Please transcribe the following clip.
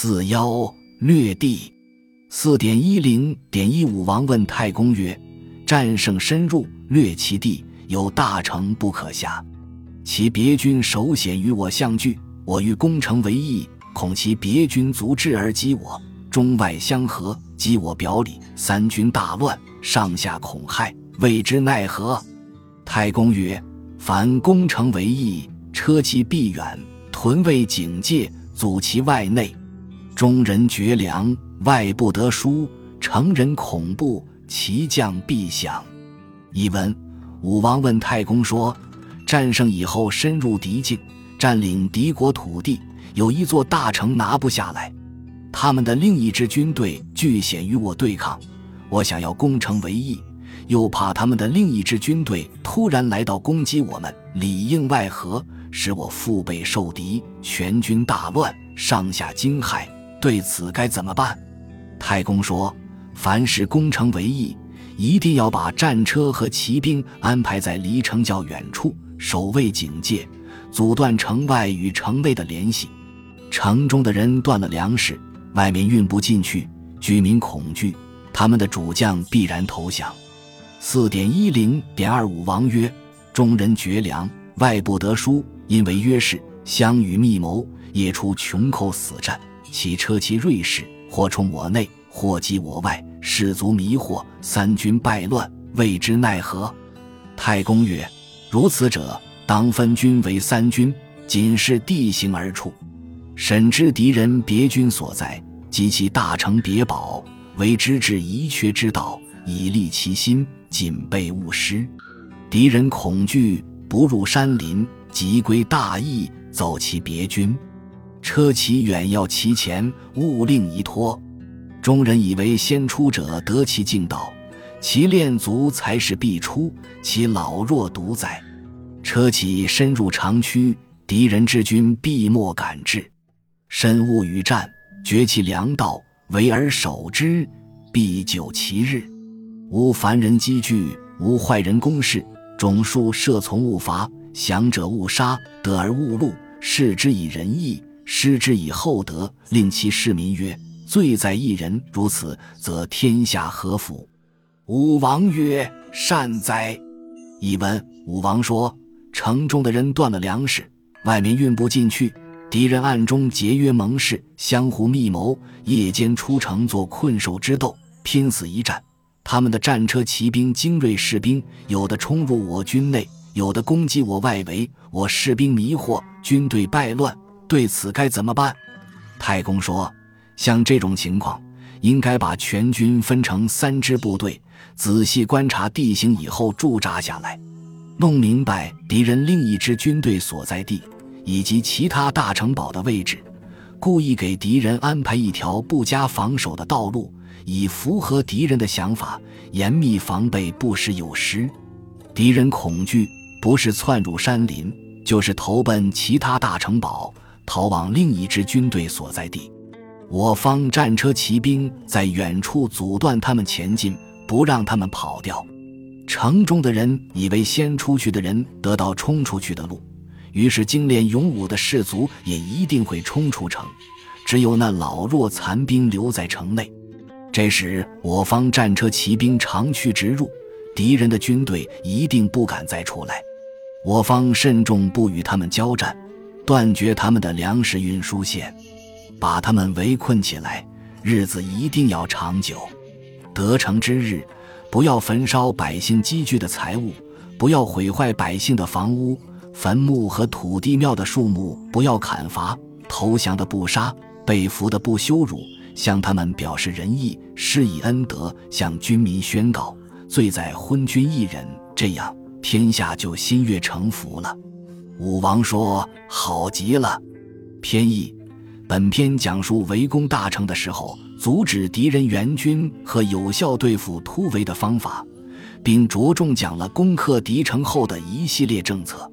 四幺略地四点一零点一五王问太公曰：“战胜深入，略其地，有大城不可下。其别军首险与我相拒，我欲攻城为义，恐其别军卒至而击我，中外相合，击我表里，三军大乱，上下恐骇，未知奈何？”太公曰：“凡攻城为义，车骑必远，屯卫警戒，阻其外内。”中人绝粮，外不得书；城人恐怖，其将必降。译文：武王问太公说：“战胜以后，深入敌境，占领敌国土地，有一座大城拿不下来。他们的另一支军队据险与我对抗，我想要攻城为义，又怕他们的另一支军队突然来到攻击我们，里应外合，使我腹背受敌，全军大乱，上下惊骇。”对此该怎么办？太公说：“凡是攻城为义，一定要把战车和骑兵安排在离城较远处，守卫警戒，阻断城外与城内的联系。城中的人断了粮食，外面运不进去，居民恐惧，他们的主将必然投降。”四点一零点二五王曰：“中人绝粮，外不得输，因为约是相与密谋，夜出穷寇死战。”其车骑锐士，或冲我内，或击我外，士卒迷惑，三军败乱，未知奈何。太公曰：“如此者，当分军为三军，仅视地形而处，审知敌人别军所在，及其大城别堡，为之至宜缺之道，以利其心，谨备勿失。敌人恐惧，不入山林，即归大邑，走其别军。”车骑远要其前，勿令移脱。众人以为先出者得其径道，其练足才是必出，其老弱独在。车骑深入长驱，敌人之军必莫敢至。身勿与战，绝其粮道，围而守之，必久其日。无凡人积聚，无坏人攻势。种树设从勿伐，降者勿杀，得而勿戮，视之以仁义。失之以厚德，令其市民曰：“罪在一人。如此，则天下何福？”武王曰：“善哉！”译文：武王说：“城中的人断了粮食，外面运不进去，敌人暗中结约盟誓，相互密谋，夜间出城做困兽之斗，拼死一战。他们的战车、骑兵、精锐士兵，有的冲入我军内，有的攻击我外围，我士兵迷惑，军队败乱。”对此该怎么办？太公说：“像这种情况，应该把全军分成三支部队，仔细观察地形以后驻扎下来，弄明白敌人另一支军队所在地以及其他大城堡的位置，故意给敌人安排一条不加防守的道路，以符合敌人的想法，严密防备，不时有失。敌人恐惧，不是窜入山林，就是投奔其他大城堡。”逃往另一支军队所在地，我方战车骑兵在远处阻断他们前进，不让他们跑掉。城中的人以为先出去的人得到冲出去的路，于是精练勇武的士卒也一定会冲出城，只有那老弱残兵留在城内。这时，我方战车骑兵长驱直入，敌人的军队一定不敢再出来。我方慎重不与他们交战。断绝他们的粮食运输线，把他们围困起来，日子一定要长久。得成之日，不要焚烧百姓积聚的财物，不要毁坏百姓的房屋、坟墓和土地庙的树木，不要砍伐。投降的不杀，被俘的不羞辱，向他们表示仁义，施以恩德，向军民宣告：罪在昏君一人。这样，天下就心悦诚服了。武王说：“好极了。”偏义。本篇讲述围攻大城的时候，阻止敌人援军和有效对付突围的方法，并着重讲了攻克敌城后的一系列政策。